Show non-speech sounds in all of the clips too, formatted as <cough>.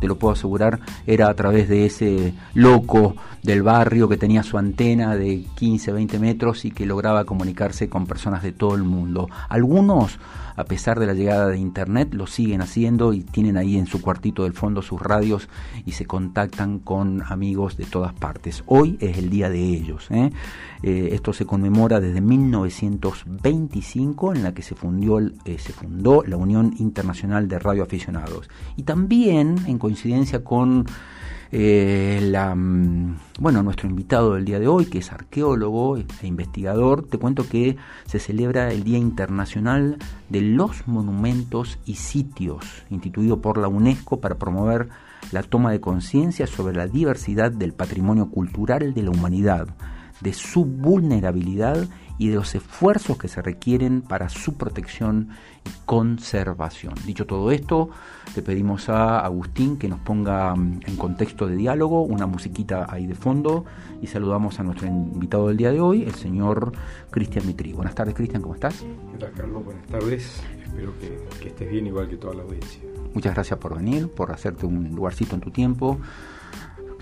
te lo puedo asegurar, era a través de ese loco del barrio que tenía su antena de 15, 20 metros y que lograba comunicarse con personas de todo el mundo. Algunos a pesar de la llegada de Internet, lo siguen haciendo y tienen ahí en su cuartito del fondo sus radios y se contactan con amigos de todas partes. Hoy es el día de ellos. ¿eh? Eh, esto se conmemora desde 1925 en la que se, fundió, eh, se fundó la Unión Internacional de Radioaficionados. Y también en coincidencia con eh, la, mm, bueno, nuestro invitado del día de hoy, que es arqueólogo e investigador, te cuento que se celebra el Día Internacional de los Monumentos y Sitios, instituido por la UNESCO para promover la toma de conciencia sobre la diversidad del patrimonio cultural de la humanidad, de su vulnerabilidad y de los esfuerzos que se requieren para su protección y conservación. Dicho todo esto, le pedimos a Agustín que nos ponga mm, en contexto de diálogo una musiquita ahí de fondo y saludamos a nuestro invitado del día de hoy, el señor Cristian Mitri. Buenas tardes, Cristian, ¿cómo estás? ¿Qué tal, Carlos? Buenas tardes. Espero que, que estés bien igual que toda la audiencia. Muchas gracias por venir, por hacerte un lugarcito en tu tiempo.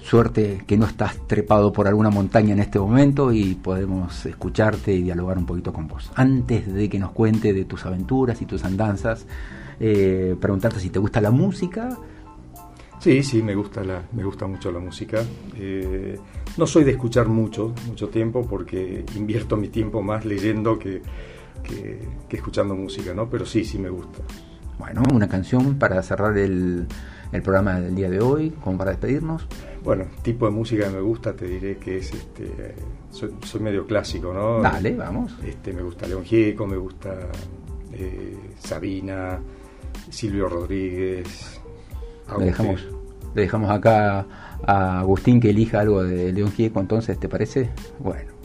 Suerte que no estás trepado por alguna montaña en este momento y podemos escucharte y dialogar un poquito con vos. Antes de que nos cuente de tus aventuras y tus andanzas, eh, preguntarte si te gusta la música. Sí, sí, me gusta, la, me gusta mucho la música. Eh, no soy de escuchar mucho, mucho tiempo porque invierto mi tiempo más leyendo que, que, que escuchando música, ¿no? Pero sí, sí me gusta. Bueno, una canción para cerrar el, el programa del día de hoy, como para despedirnos. Bueno, tipo de música que me gusta, te diré que es este. Soy, soy medio clásico, ¿no? Dale, vamos. Este, me gusta León Gieco, me gusta eh, Sabina, Silvio Rodríguez. Le dejamos, le dejamos acá a Agustín que elija algo de León Gieco, entonces, ¿te parece? Bueno.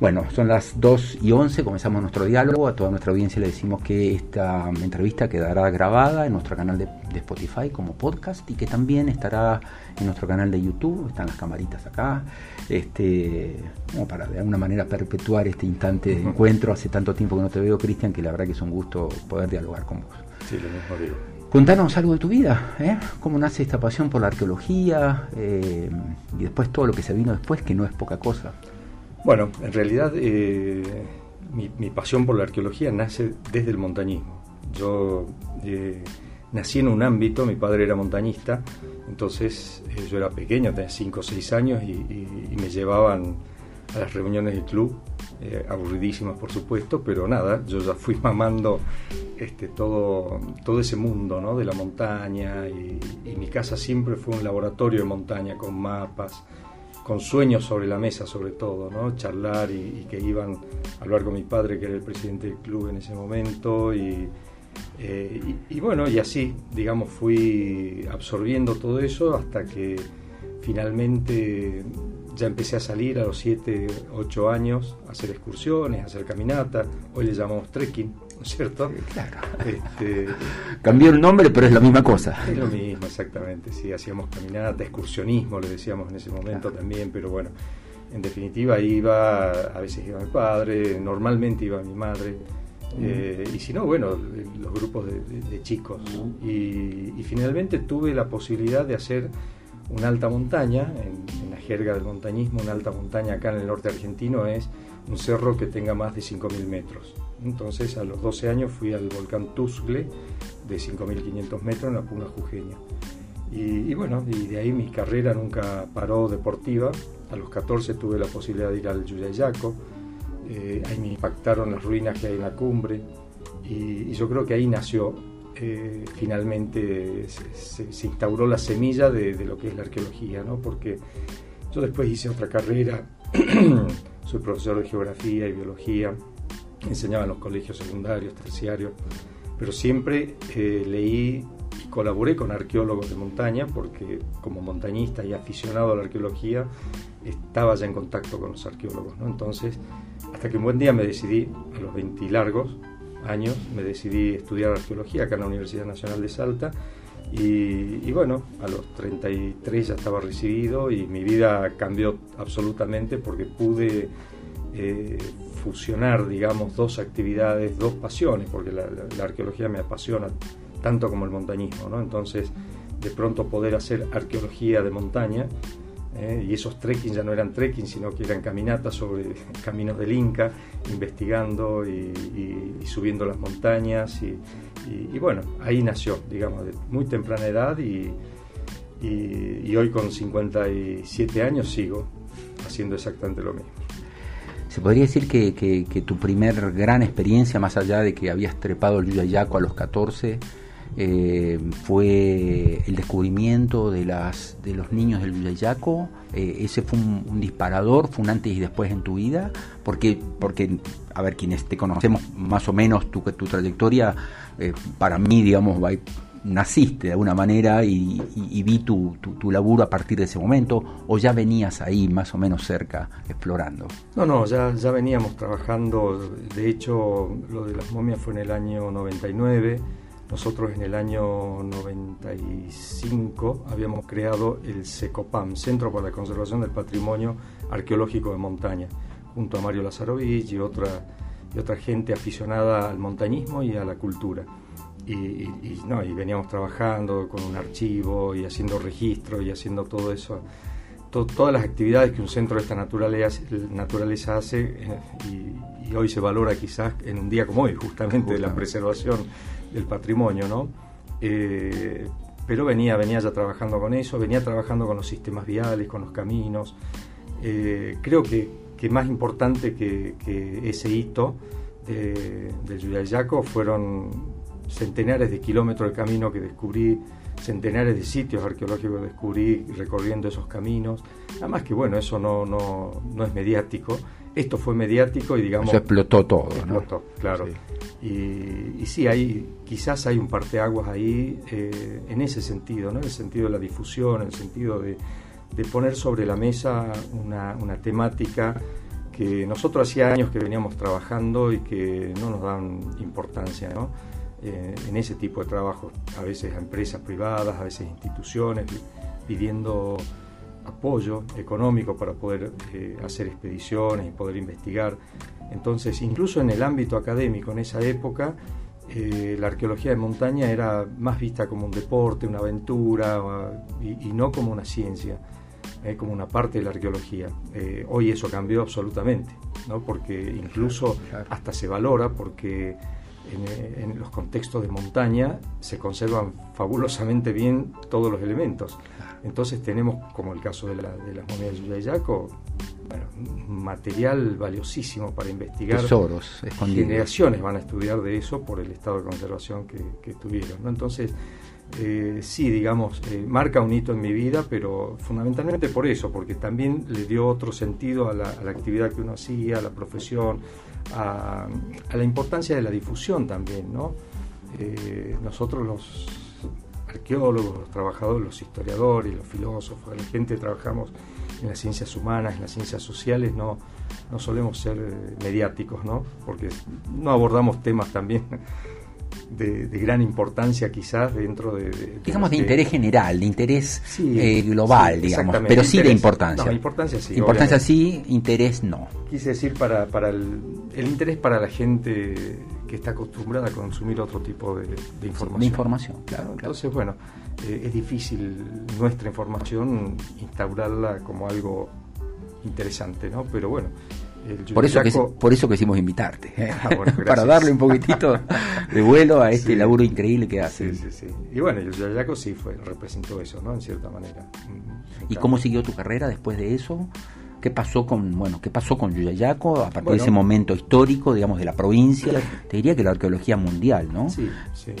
Bueno, son las 2 y 11, comenzamos nuestro diálogo. A toda nuestra audiencia le decimos que esta entrevista quedará grabada en nuestro canal de, de, Spotify como podcast y que también estará en nuestro canal de YouTube. Están las camaritas acá, este, para de alguna manera perpetuar este instante de encuentro. Hace tanto tiempo que no te veo, Cristian, que la verdad que es un gusto poder dialogar con vos. Sí, lo mismo digo. Contanos algo de tu vida, ¿eh? cómo nace esta pasión por la arqueología eh, y después todo lo que se vino después, que no es poca cosa. Bueno, en realidad eh, mi, mi, pasión por la arqueología nace desde el montañismo. Yo eh, nací en un ámbito, mi padre era montañista, entonces eh, yo era pequeño, tenía 5 o 6 años y, me llevaban a las reuniones del club, eh, aburridísimas por supuesto, pero nada, yo ya fui <laughs> mamando este, todo, todo ese mundo ¿no? de la montaña y, y mi casa siempre fue un laboratorio de montaña con mapas con sueños sobre la mesa sobre todo, ¿no? charlar y, que iban a hablar con mi padre, que era el presidente del club en ese momento, y, eh, y, bueno, y así, digamos, fui absorbiendo todo eso hasta que finalmente ya empecé a salir a los 7, 8 años a hacer excursiones, a hacer caminata, hoy le llamamos trekking, ¿no es cierto? Claro. Este, Cambió el nombre, pero es la misma cosa. Es lo mismo, exactamente, sí, hacíamos caminata, excursionismo, le decíamos en ese momento claro. también, pero bueno, en definitiva iba, a veces iba mi padre, normalmente iba mi madre, eh, y si no, bueno, los grupos de, de, de chicos. Y, y, finalmente tuve la posibilidad de hacer una alta montaña, en, la jerga del montañismo, una alta montaña acá en el norte argentino es un cerro que tenga más de 5.000 metros. Entonces a los 12 años fui al volcán Tusgle de 5.500 metros en la Puna Jujeña. Y, y, bueno, y de ahí mi carrera nunca paró deportiva. A los 14 tuve la posibilidad de ir al Yuyayaco. Eh, ahí me impactaron las ruinas que hay en la cumbre. Y, y yo creo que ahí nació eh, finalmente se, se, instauró la semilla de, de, lo que es la arqueología, ¿no? porque yo después hice otra carrera, <clears throat> soy profesor de geografía y biología, enseñaba en los colegios secundarios, terciarios, pero siempre eh, leí y colaboré con arqueólogos de montaña, porque como montañista y aficionado a la arqueología, estaba ya en contacto con los arqueólogos. ¿no? Entonces, hasta que un buen día me decidí, a los 20 largos, años me decidí estudiar arqueología acá en la Universidad Nacional de Salta y, y, bueno, a los 33 ya estaba recibido y mi vida cambió absolutamente porque pude eh, fusionar, digamos, dos actividades, dos pasiones, porque la, la, la, arqueología me apasiona tanto como el montañismo, ¿no? Entonces de pronto poder hacer arqueología de montaña. ¿Eh? y esos trekking ya no eran trekking, sino que eran caminatas sobre <laughs> caminos del Inca, investigando y, subiendo las montañas. Y, bueno, ahí nació, digamos, de muy temprana edad y, hoy con 57 años sigo haciendo exactamente lo mismo. ¿Se podría decir que, tu primer gran experiencia, más allá de que habías trepado el Yuyayaco a los 14, eh, fue el descubrimiento de, las, de los niños del Yuyayaco? Eh, ¿Ese fue un, disparador, fue un antes y después en tu vida? Porque, porque a ver, quienes te conocemos más o menos tu, tu trayectoria, eh, para mí, digamos, naciste de alguna manera y, vi tu, tu, laburo a partir de ese momento o ya venías ahí más o menos cerca explorando? No, no, ya, ya veníamos trabajando, de hecho lo de las momias fue en el año 99, nosotros en el año 95 habíamos creado el SECOPAM, Centro para la Conservación del Patrimonio Arqueológico de Montaña, junto a Mario Lazarovich y otra, y otra gente aficionada al montañismo y a la cultura. Y, no, y veníamos trabajando con un archivo y haciendo registro y haciendo todo eso, todas las actividades que un centro de esta naturaleza, naturaleza hace eh, y, hoy se valora quizás en un día como hoy, justamente, la preservación del patrimonio, ¿no? Eh, pero venía, venía ya trabajando con eso, venía trabajando con los sistemas viales, con los caminos. Eh, creo que, que, más importante que, que ese hito de, del Yuyayaco fueron centenares de kilómetros de camino que descubrí, centenares de sitios arqueológicos que descubrí recorriendo esos caminos. Además que bueno, eso no, no, no es mediático. Esto fue mediático y digamos... Se explotó todo, explotó, claro. Y, y, sí, hay, quizás hay un parteaguas ahí eh, en ese sentido, ¿no? en el sentido de la difusión, en el sentido de, de poner sobre la mesa una, una temática que nosotros hacía años que veníamos trabajando y que no nos dan importancia, ¿no? Eh, en ese tipo de trabajo, a veces a empresas privadas, a veces instituciones, pidiendo apoyo económico para poder eh, hacer expediciones y poder investigar. Entonces, incluso en el ámbito académico, en esa época, eh, la arqueología de montaña era más vista como un deporte, una aventura, y, no como una ciencia, como una parte de la arqueología. hoy eso cambió absolutamente, ¿no? porque incluso hasta se valora, porque en, los contextos de montaña se conservan fabulosamente bien todos los elementos. Entonces tenemos, como el caso de, la, de las monedas de Yuyayaco, material valiosísimo para investigar. Tesoros Generaciones van a estudiar de eso por el estado de conservación que, tuvieron. ¿no? Entonces, eh, sí, digamos, eh, marca un hito en mi vida, pero fundamentalmente por eso, porque también le dio otro sentido a la, a la actividad que uno hacía, a la profesión, a, la importancia de la difusión también, ¿no? Eh, nosotros los arqueólogos, los trabajadores, los historiadores, los filósofos, la gente que trabajamos en las ciencias humanas, en las ciencias sociales, no, no solemos ser mediáticos, ¿no? Porque no abordamos temas también de, gran importancia quizás dentro de... digamos de interés general, de interés eh, global, digamos, pero sí de importancia. importancia sí. Importancia sí, interés no. Quise decir para, para el, interés para la gente que está acostumbrada a consumir otro tipo de, información. De información, claro. Entonces, bueno, eh, es difícil nuestra información instaurarla como algo interesante, ¿no? Pero bueno, por eso, que, por eso quisimos invitarte, ¿eh? ah, <laughs> para darle un poquitito de vuelo a este laburo increíble que hace. Sí, sí, sí. Y bueno, el Yayaco sí fue, representó eso, ¿no? En cierta manera. ¿Y cómo siguió tu carrera después de eso? ¿Qué pasó con, bueno, qué pasó con Yuyayaco a partir de ese momento histórico, digamos, de la provincia? Te diría que la arqueología mundial, ¿no? Sí, sí.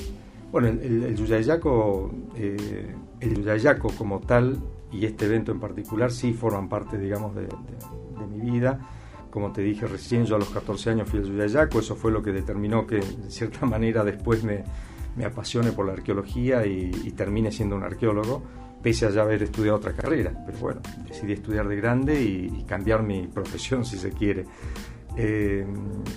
Bueno, el, el, Yuyayaco, eh, el Yuyayaco como tal y este evento en particular sí forman parte, digamos, de, de mi vida como te dije recién, yo a los 14 años fui al Yuyayaco, eso fue lo que determinó que de cierta <laughs> manera después me, me apasione por la arqueología y, termine siendo un arqueólogo, pese a ya haber estudiado otra carrera. Pero bueno, decidí estudiar de grande y, cambiar mi profesión <laughs> si se quiere. Eh,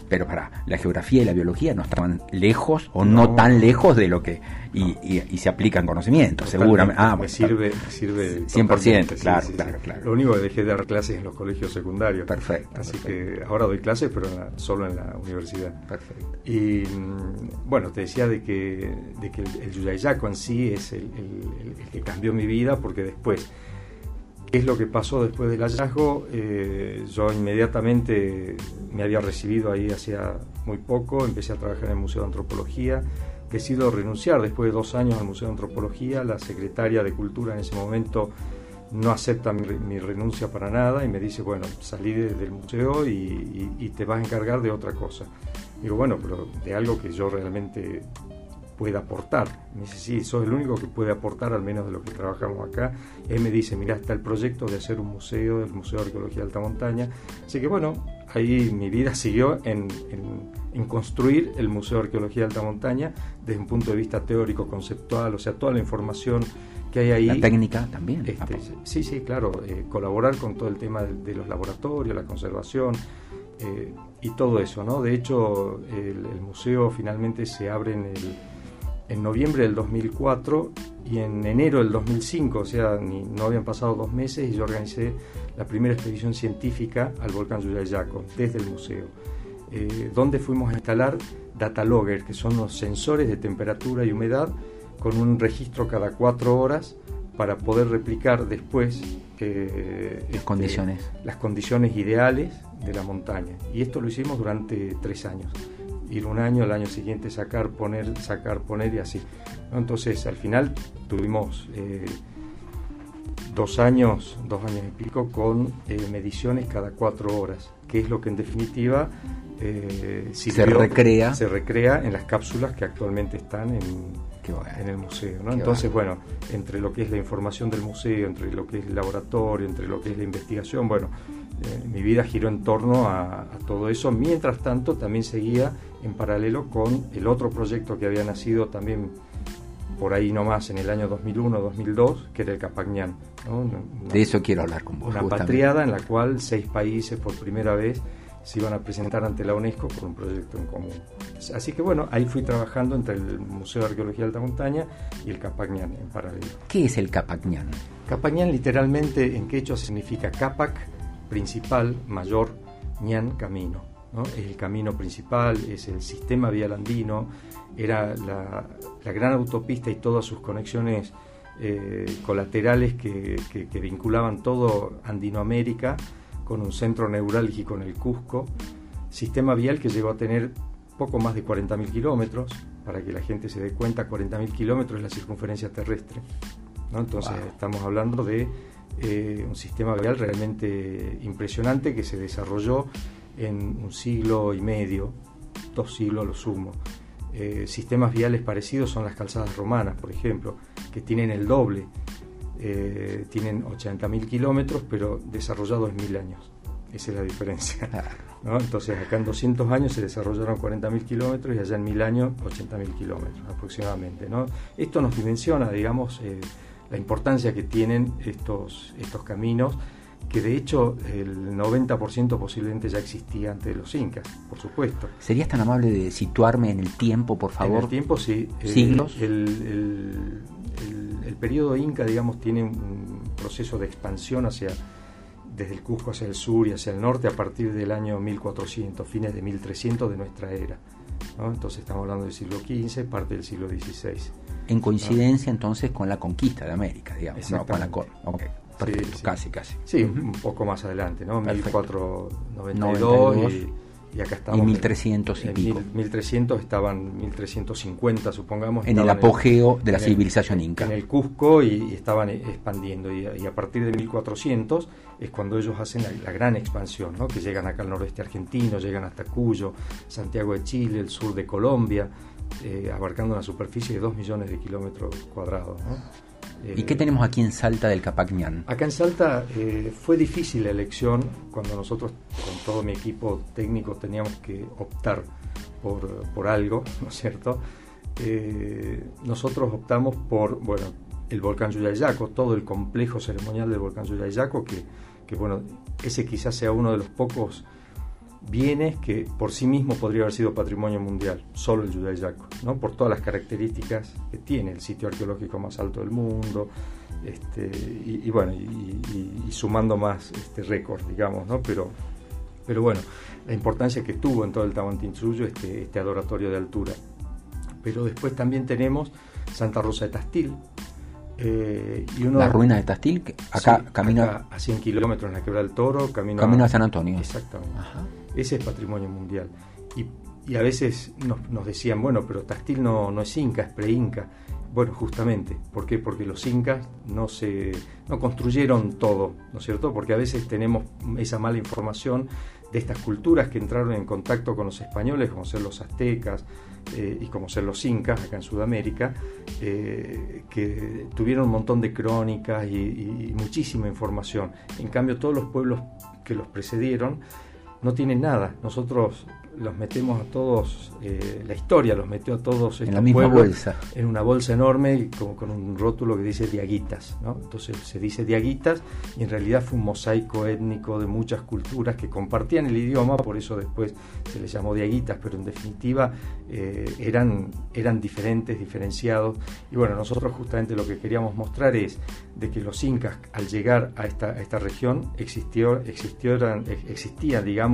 pero para la geografía y la biología no estaban lejos o no, tan lejos de lo que y, se aplican conocimientos seguramente. Ah, me sirve me sirve 100% claro, claro, claro. Lo único que dejé de dar clases en los colegios secundarios. Perfecto así que ahora doy clases pero solo en la universidad. Perfecto. Y mm, bueno te decía de que de que el, yuyayaco en sí es el que cambió mi vida porque después ¿Qué es lo que pasó después del hallazgo? Eh, yo inmediatamente me había recibido ahí hacía muy poco, empecé a trabajar en el Museo de Antropología, decido renunciar después de dos años al Museo de Antropología, la secretaria de Cultura en ese momento no acepta mi, renuncia para nada y me dice, bueno, salí del museo y, y, te vas a encargar de otra cosa. Digo, bueno, pero de algo que yo realmente puede aportar. Me dice, sí, sos el único que puede aportar, al menos de lo que trabajamos acá. él me dice, mira, está el proyecto de hacer un museo, el Museo de Arqueología de Alta Montaña. Así que bueno, ahí mi vida <laughs> siguió en, en, construir el Museo de Arqueología de Alta Montaña desde un punto de vista teórico, conceptual, o sea, toda la información que hay ahí. La técnica también. Este, sí, sí, claro, eh, colaborar con todo el tema de, los laboratorios, la conservación. Eh, y todo eso, ¿no? De hecho, el, el museo finalmente se abre en el en noviembre del 2004 y en enero del 2005, o sea, ni, no habían pasado dos meses y yo organicé la primera expedición científica al volcán Yuyayaco desde el museo, eh, donde fuimos a instalar data logger, que son los sensores de temperatura y humedad con un registro cada cuatro horas para poder replicar después eh, las, este, condiciones. las condiciones ideales de la montaña. Y esto lo hicimos durante tres años ir un año, el año siguiente sacar, poner, sacar, poner y así. Entonces, al final tuvimos eh, dos años, dos años y pico con eh, mediciones cada cuatro horas, que es lo que en definitiva eh, se recrea se recrea en las cápsulas que actualmente están en, en el museo. ¿no? Entonces, bueno. entre lo que es la información del museo, entre lo que es el laboratorio, entre lo que es la investigación, bueno, mi vida giró en torno a, a, todo eso. Mientras tanto, también seguía en paralelo con el otro proyecto que había nacido también por ahí nomás en el año 2001-2002, que era el Capagñán. de eso quiero hablar con vos. Una patriada en la cual seis países por primera vez se iban a presentar ante la UNESCO por un proyecto en común. Así que bueno, ahí fui trabajando entre el Museo de Arqueología de Alta Montaña y el Capagñán en paralelo. ¿Qué es el Capagñán? Capagñán literalmente en quechua significa Capac, principal, mayor, ñan, camino es el camino principal, es el sistema vial andino, era la, gran autopista y todas sus conexiones eh, colaterales que, vinculaban todo Andinoamérica con un centro neurálgico en el Cusco, sistema vial que llegó a tener poco más de 40.000 kilómetros, para que la gente se dé cuenta, 40.000 kilómetros es la circunferencia terrestre. Entonces estamos hablando de eh, un sistema vial realmente impresionante que se desarrolló en un siglo y medio, dos siglos a lo sumo. Eh, sistemas viales parecidos son las calzadas romanas, por ejemplo, que tienen el doble, eh, tienen 80.000 kilómetros, pero desarrollados en mil años. Esa es la diferencia. Entonces, acá en 200 años se desarrollaron 40.000 kilómetros y allá en mil años 80.000 kilómetros aproximadamente. ¿no? Esto nos dimensiona, digamos, eh, la importancia que tienen estos, estos caminos que de hecho el 90% posiblemente ya existía antes de los incas, por supuesto. ¿Serías tan amable de situarme en el tiempo, por favor? En el tiempo, sí. Eh, ¿Siglos? el, el, periodo inca, digamos, tiene un proceso de expansión hacia desde el Cusco hacia el sur y hacia el norte a partir del año 1400, fines de 1300 de nuestra era. Entonces estamos hablando del siglo XV, parte del siglo XVI. En coincidencia entonces con la conquista de América, digamos. ¿no? Con la, okay casi, casi. Sí, un poco más adelante, ¿no? 1492 y, y, acá estamos. Y 1300 y pico. 1300 estaban 1350, supongamos. En el apogeo de la civilización inca. En el Cusco y, estaban expandiendo. Y, a partir de 1400 es cuando ellos hacen la, gran expansión, ¿no? Que llegan acá al noroeste argentino, llegan hasta Cuyo, Santiago de Chile, el sur de Colombia. Eh, abarcando una superficie de 2 millones de kilómetros cuadrados. ¿no? ¿Y qué tenemos aquí en Salta del Capacñán? Acá en Salta eh, fue difícil la elección cuando nosotros con todo mi equipo técnico teníamos que optar por, algo, <laughs> ¿no es cierto? Eh, nosotros optamos por, bueno, el volcán Yuyayaco, todo el complejo ceremonial del volcán Yuyayaco, que, que bueno, ese quizás sea uno de los pocos bienes que por sí mismo podría haber sido patrimonio mundial, solo el Yudayaco, ¿no? por todas las características que tiene, el sitio arqueológico más alto del mundo, este, y, bueno, y, sumando más este récord, digamos, ¿no? pero, pero bueno, la importancia que tuvo en todo el Tahuantinsuyo este, este adoratorio de altura. Pero después también tenemos Santa Rosa de Tastil, eh, y uno, la ruina de Tastil, acá camina a 100 kilómetros en la Quebrada del Toro, camino, camino a, San Antonio. Exactamente. Ese es patrimonio mundial. Y, y a veces nos, nos, decían, bueno, pero Tastil no, no es inca, es pre-inca. Bueno, justamente, ¿por qué? Porque los incas no se no construyeron todo, ¿no es cierto? Porque a veces tenemos esa mala información de estas culturas que entraron en contacto con los españoles, como ser los aztecas eh, y como ser los incas acá en Sudamérica, eh, que tuvieron un montón de crónicas y muchísima información. En cambio, todos los pueblos que los precedieron no tienen nada. Nosotros los metemos a todos, eh, la historia los metió a todos en la misma bolsa. En una bolsa enorme, como con un rótulo que dice Diaguitas. ¿no? Entonces se dice Diaguitas y en realidad fue un mosaico étnico de muchas culturas que compartían el idioma, por eso después se les llamó Diaguitas, pero en definitiva eh, eran, eran diferentes, diferenciados. Y bueno, nosotros justamente lo que queríamos mostrar es de que los incas al llegar a esta, a esta región existió, existió, existían, digamos,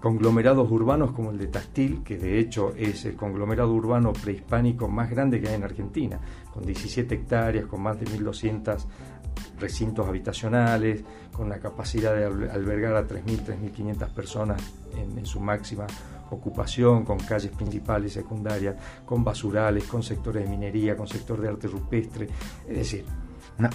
conglomerados urbanos como el de Tastil, que de hecho es el conglomerado urbano prehispánico más grande que hay en Argentina, con 17 hectáreas, con más de 1.200 recintos habitacionales, con la capacidad de albergar a 3.000, 3.500 personas en, su máxima ocupación, con calles principales y secundarias, con basurales, con sectores de minería, con sector de arte rupestre, es decir,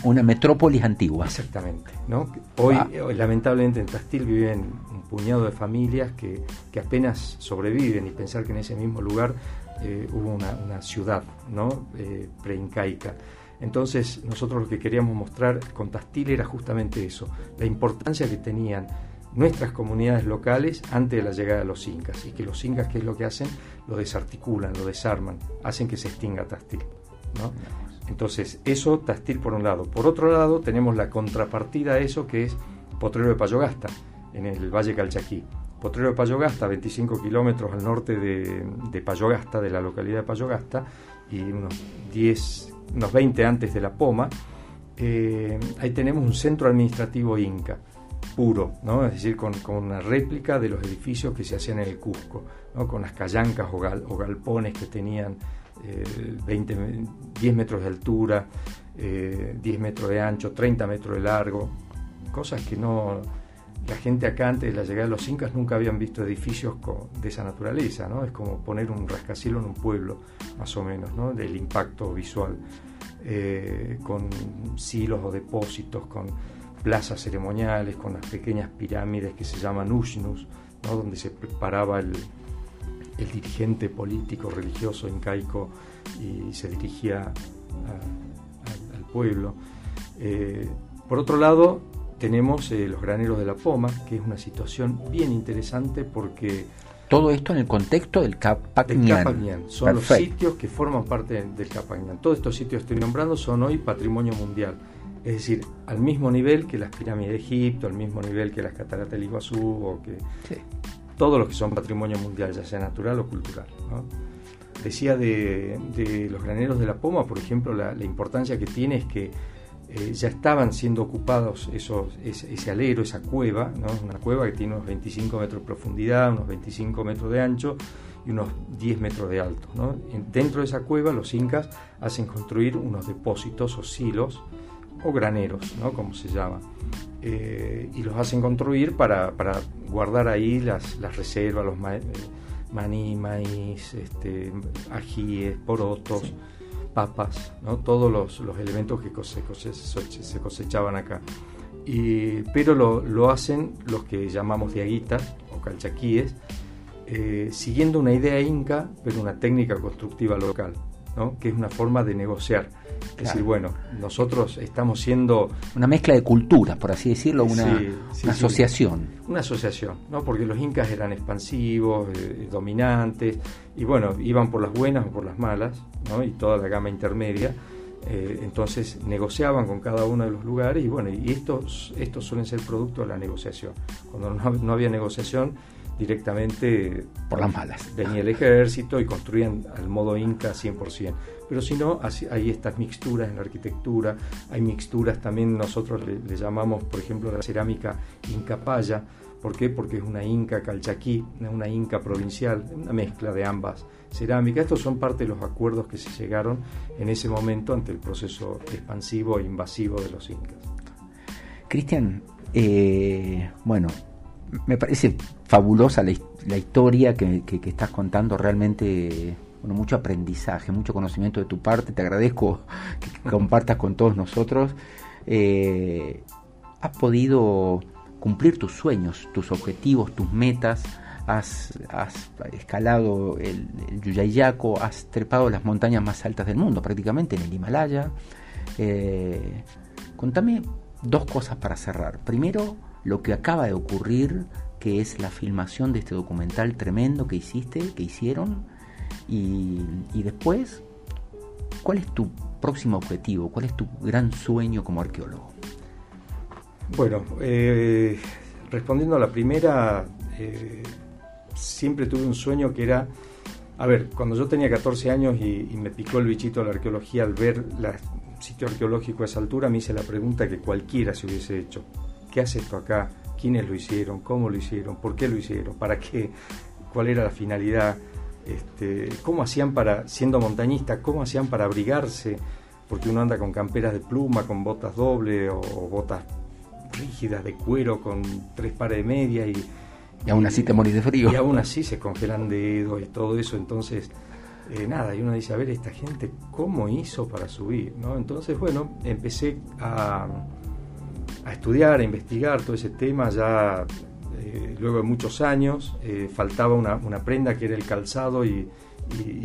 una, metrópolis antigua. Exactamente. ¿no? Hoy, ah. lamentablemente, en Tastil viven puñado de familias que, apenas sobreviven y pensar que en ese mismo lugar eh, hubo una, ciudad ¿no? Eh, preincaica. Entonces, nosotros lo que queríamos mostrar con Tastil era justamente eso, la importancia que tenían nuestras comunidades locales antes de la llegada de los incas y que los incas, ¿qué es lo que hacen? Lo desarticulan, lo desarman, hacen que se extinga Tastil. ¿no? Entonces, eso Tastil por un lado. Por otro lado, tenemos la contrapartida a eso que es Potrero de Payogasta, en el Valle Calchaquí. Potrero de Payogasta, 25 kilómetros al norte de, de, Payogasta, de la localidad de Payogasta, y unos 10, unos 20 antes de La Poma. Eh, ahí tenemos un centro administrativo inca, puro, ¿no? es decir, con, una réplica de los edificios que se hacían en el Cusco, ¿no? con las callancas o, o galpones que tenían 20, eh, 10 metros de altura, 10 eh, metros de ancho, 30 metros de largo, cosas que no la gente acá antes de la llegada de los incas nunca habían visto edificios de esa naturaleza, ¿no? Es como poner un rascacielos en un pueblo, más o menos, ¿no? Del impacto visual, eh, con silos o depósitos, con plazas ceremoniales, con las pequeñas pirámides que se llaman ushnus. Donde se preparaba el, el dirigente político, religioso, incaico, y se dirigía al pueblo. Eh, por otro lado, tenemos eh, los graneros de la Poma, que es una situación bien interesante porque... Todo esto en el contexto del Capagñán. Son los sitios que forman parte del Capagñán. Todos estos sitios que estoy nombrando son hoy patrimonio mundial. Es decir, al mismo nivel que las pirámides de Egipto, al mismo nivel que las cataratas del Iguazú, o que todos los que son patrimonio mundial, ya sea natural o cultural. Decía de, los graneros de la Poma, por ejemplo, la, importancia que tiene es que eh, ya estaban siendo ocupados esos, ese, alero, esa cueva, ¿no? una cueva que tiene unos 25 metros de profundidad, unos 25 metros de ancho y unos 10 metros de alto. Dentro de esa cueva los incas hacen construir unos depósitos o silos o graneros, ¿no? como se llama. Eh, y los hacen construir para, guardar ahí las, reservas, los eh, maní, maíz, este, ajíes, porotos, papas, ¿no? todos los, elementos que se, cosechaban acá. Y, pero lo, hacen los que llamamos diaguitas o calchaquíes, eh, siguiendo una idea inca, pero una técnica constructiva local, ¿no? que es una forma de negociar es decir, bueno, nosotros estamos siendo... Una mezcla de culturas, por así decirlo, una, asociación. una asociación, ¿no? Porque los incas eran expansivos, eh, dominantes, y bueno, iban por las buenas o por las malas, ¿no? Y toda la gama intermedia. Eh, entonces negociaban con cada uno de los lugares y bueno, y estos, estos suelen ser producto de la negociación. Cuando no, no había negociación, directamente por las malas. Venía el ejército y construían al modo inca 100%. Pero si no, hay estas mixturas en la arquitectura, hay mixturas también, nosotros le, llamamos, por ejemplo, la cerámica incapaya. ¿Por qué? Porque es una inca calchaquí, una inca provincial, una mezcla de ambas cerámicas. Estos son parte de los acuerdos que se llegaron en ese momento ante el proceso expansivo e invasivo de los incas. Cristian, eh, bueno, me parece fabulosa la, historia que, estás contando, realmente bueno, mucho aprendizaje, mucho conocimiento de tu parte, te agradezco <laughs> que compartas con todos nosotros. Eh, has podido cumplir tus sueños, tus objetivos, tus metas, has, escalado el, el, Yuyayaco, has trepado las montañas más altas del mundo, prácticamente en el Himalaya. Eh, contame dos cosas para cerrar. Primero, lo que acaba de ocurrir, que es la filmación de este documental tremendo que hiciste, que hicieron, y, después, ¿cuál es tu próximo objetivo? ¿Cuál es tu gran sueño como arqueólogo? Bueno, eh, respondiendo a la primera, eh, siempre tuve un sueño que era, a ver, cuando yo tenía 14 años y, y me picó el bichito de la arqueología al ver la, sitio arqueológico a esa altura, me hice la pregunta que cualquiera se hubiese hecho. ¿Qué hace esto acá? ¿Quiénes lo hicieron? ¿Cómo lo hicieron? ¿Por qué lo hicieron? ¿Para qué? ¿Cuál era la finalidad? Este, ¿Cómo hacían para, siendo montañistas, cómo hacían para abrigarse? Porque uno anda con camperas de pluma, con botas doble o, botas rígidas de cuero con tres pares de media y, y aún así te morís de frío. Y aún así se congelan dedos y todo eso. Entonces, eh, nada, y uno dice, a ver, esta gente, ¿cómo hizo para subir? ¿no? Entonces, bueno, empecé a, a estudiar, a investigar todo ese tema ya eh, luego de muchos años. Eh, faltaba una, una, prenda que era el calzado y,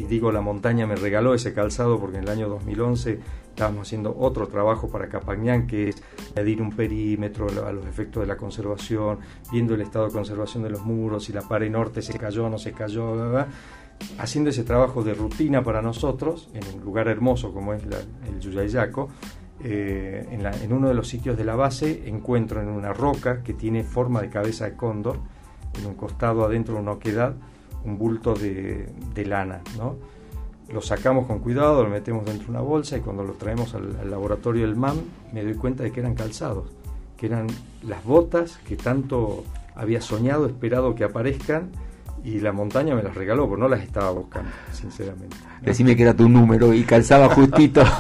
digo, la montaña me regaló ese calzado porque en el año 2011 estábamos haciendo otro trabajo para Capañán, que es medir un perímetro a los efectos de la conservación, viendo el estado de conservación de los muros, si la pared norte se cayó o no se cayó, haciendo ese trabajo de rutina para nosotros, en un lugar hermoso como es el Yuyayaco, eh, en, uno de los sitios de la base encuentro en una roca que tiene forma de cabeza de cóndor, en un costado adentro de una oquedad, un bulto de, lana. ¿no? Lo sacamos con cuidado, lo metemos dentro de una bolsa y cuando lo traemos al, al laboratorio del MAM me doy cuenta de que eran calzados, que eran las botas que tanto había soñado, esperado que aparezcan y la montaña me las regaló, porque no las estaba buscando, sinceramente. Decime que era tu número y calzaba justito. <laughs>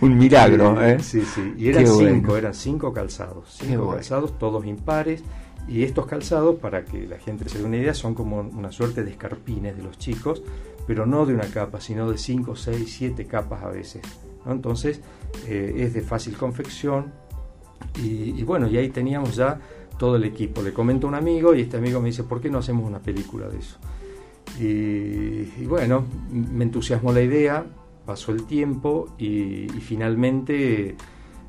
Un milagro, ¿eh? Sí, sí. Y eran cinco, eran cinco calzados. Cinco calzados, todos impares. Y estos calzados, para que la gente se dé una idea, son como una suerte de escarpines de los chicos, pero no de una capa, sino de cinco, seis, siete capas a veces. Entonces, eh, es de fácil confección. y bueno, y ahí teníamos ya todo el equipo. Le comento a un amigo y este amigo me dice, ¿por qué no hacemos una película de eso? Y, bueno, me entusiasmó la idea, pasó el tiempo y, finalmente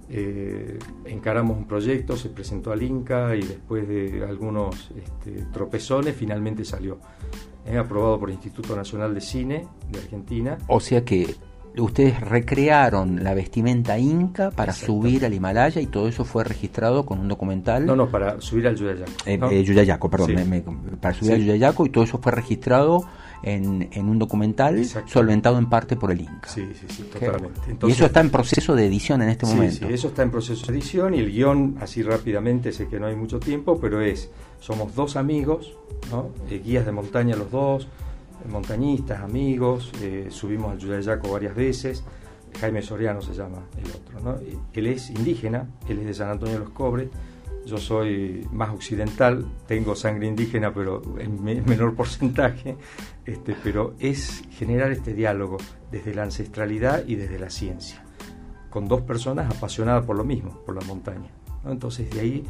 eh, encaramos un proyecto, se presentó al Inca y después de algunos este, tropezones finalmente salió. Eh, aprobado por el Instituto Nacional de Cine de Argentina. O sea que ustedes recrearon la vestimenta inca para subir al Himalaya y todo eso fue registrado con un documental. No, no, para subir al Yuyayaco. Eh, eh, Yuyayaco, perdón, para subir al Yuyayaco y todo eso fue registrado en, un documental solventado en parte por el Inca. Sí, sí, sí, totalmente. y eso está en proceso de edición en este momento. Sí, eso está en proceso de edición y el guion, así rápidamente, sé que no hay mucho tiempo, pero es, somos dos amigos, ¿no? Eh, guías de montaña los dos, montañistas, amigos, eh, subimos al Yuyayaco varias veces, Jaime Soriano se llama el otro, ¿no? Él es indígena, él es de San Antonio de los Cobres, yo soy más occidental, tengo sangre indígena, pero en menor <laughs> porcentaje, este, pero es generar este diálogo desde la ancestralidad y desde la ciencia, con dos personas apasionadas por lo mismo, por la montaña. Entonces de ahí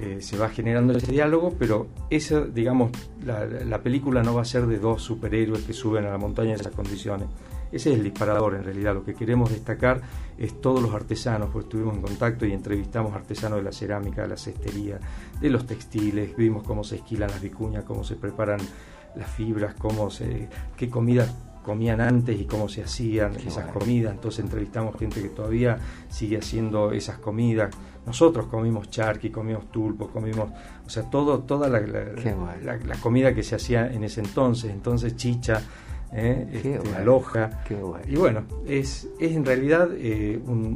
eh, se va generando ese diálogo, pero esa, digamos, la, película no va a ser de dos superhéroes que suben a la montaña en esas condiciones. Ese es el disparador en realidad. Lo que queremos destacar es todos los artesanos, porque estuvimos en contacto y entrevistamos artesanos de la cerámica, de la cestería, de los textiles, vimos cómo se esquilan las vicuñas, cómo se preparan las fibras, cómo se, qué comida comían antes y cómo se hacían esas comidas. Entonces entrevistamos gente que todavía sigue haciendo esas comidas. Nosotros comimos charqui, comimos tulpo, comimos, o sea, todo, toda la, la, comida que se hacía en ese entonces. Entonces chicha, ¿eh? este, aloja. Y bueno, es, es en realidad eh, un,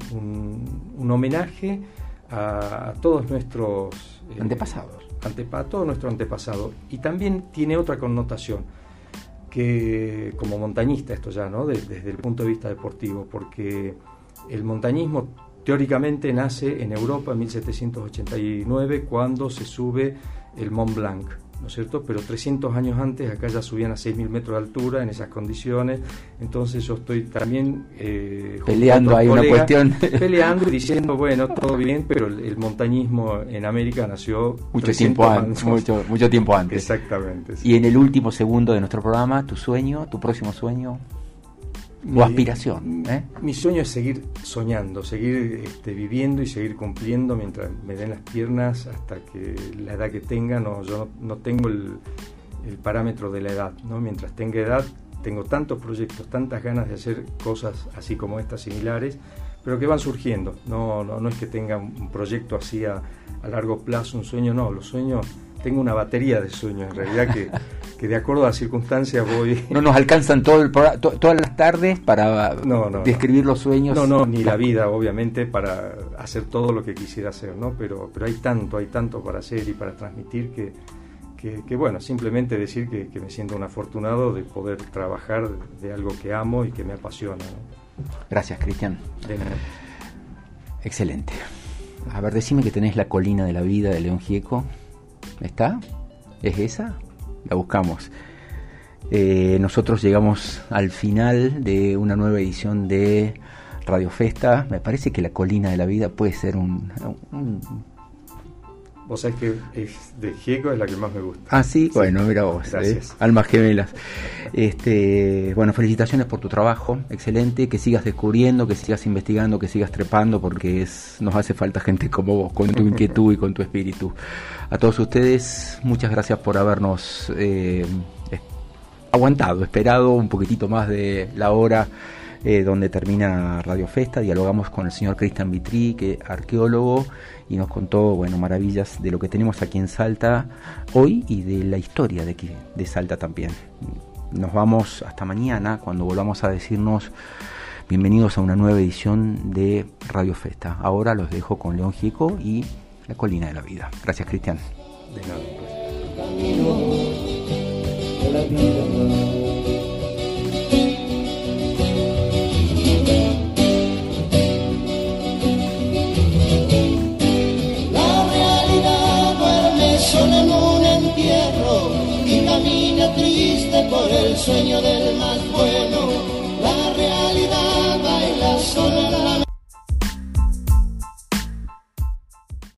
un, homenaje a, todos nuestros eh, antepasados. A todo nuestro antepasado. Y también tiene otra connotación que como montañista esto ya, ¿no? desde el punto de vista deportivo, porque el montañismo teóricamente nace en Europa en 1789 cuando se sube el Mont Blanc. ¿No es cierto? Pero 300 años antes acá ya subían a 6.000 metros de altura en esas condiciones, entonces yo estoy también... Eh, peleando ahí una cuestión. <laughs> Peleando y diciendo, bueno, todo bien, pero el, montañismo en América nació... Mucho tiempo antes. Mucho, mucho tiempo antes. Exactamente. Y en el último segundo de nuestro programa, tu sueño, tu próximo sueño o aspiración. ¿eh? Mi sueño es seguir soñando, seguir este, viviendo y seguir cumpliendo mientras me den las piernas hasta que la edad que tenga, no, yo no, tengo el, parámetro de la edad, ¿no? mientras tenga edad tengo tantos proyectos, tantas ganas de hacer cosas así como estas similares, pero que van surgiendo, no, no, no es que tenga un proyecto así a, a largo plazo, un sueño, no, los sueños tengo una batería de sueños, en realidad, que, <laughs> que de acuerdo a las circunstancias voy... No nos alcanzan todo el todas las tardes para describir los sueños. No, no, ni la vida, obviamente, para hacer todo lo que quisiera hacer, ¿no? Pero, pero hay tanto, hay tanto para hacer y para transmitir que, que, bueno, simplemente decir que, me siento un afortunado de poder trabajar de algo que amo y que me apasiona. Gracias, Cristian. Excelente. A ver, decime que tenés la colina de la vida de León Gieco. ¿Está? ¿Es esa? La buscamos. Eh, nosotros llegamos al final de una nueva edición de Radio Festa. Me parece que la colina de la vida puede ser un, Vos sabés que es de Gieco es la que más me gusta. Ah, sí, bueno, mira vos. Gracias. ¿eh? Almas gemelas. Este, bueno, felicitaciones por tu trabajo, excelente, que sigas descubriendo, que sigas investigando, que sigas trepando, porque es, nos hace falta gente como vos, con tu inquietud y con tu espíritu. A todos ustedes, muchas gracias por habernos eh, aguantado, esperado un poquitito más de la hora. Eh, donde termina Radio Festa, dialogamos con el señor Cristian Vitri, que arqueólogo, y nos contó bueno, maravillas de lo que tenemos aquí en Salta hoy y de la historia de, aquí, de Salta también. Nos vamos hasta mañana cuando volvamos a decirnos bienvenidos a una nueva edición de Radio Festa. Ahora los dejo con León Gico y La Colina de la Vida. Gracias, Cristian. De nada, triste sueño de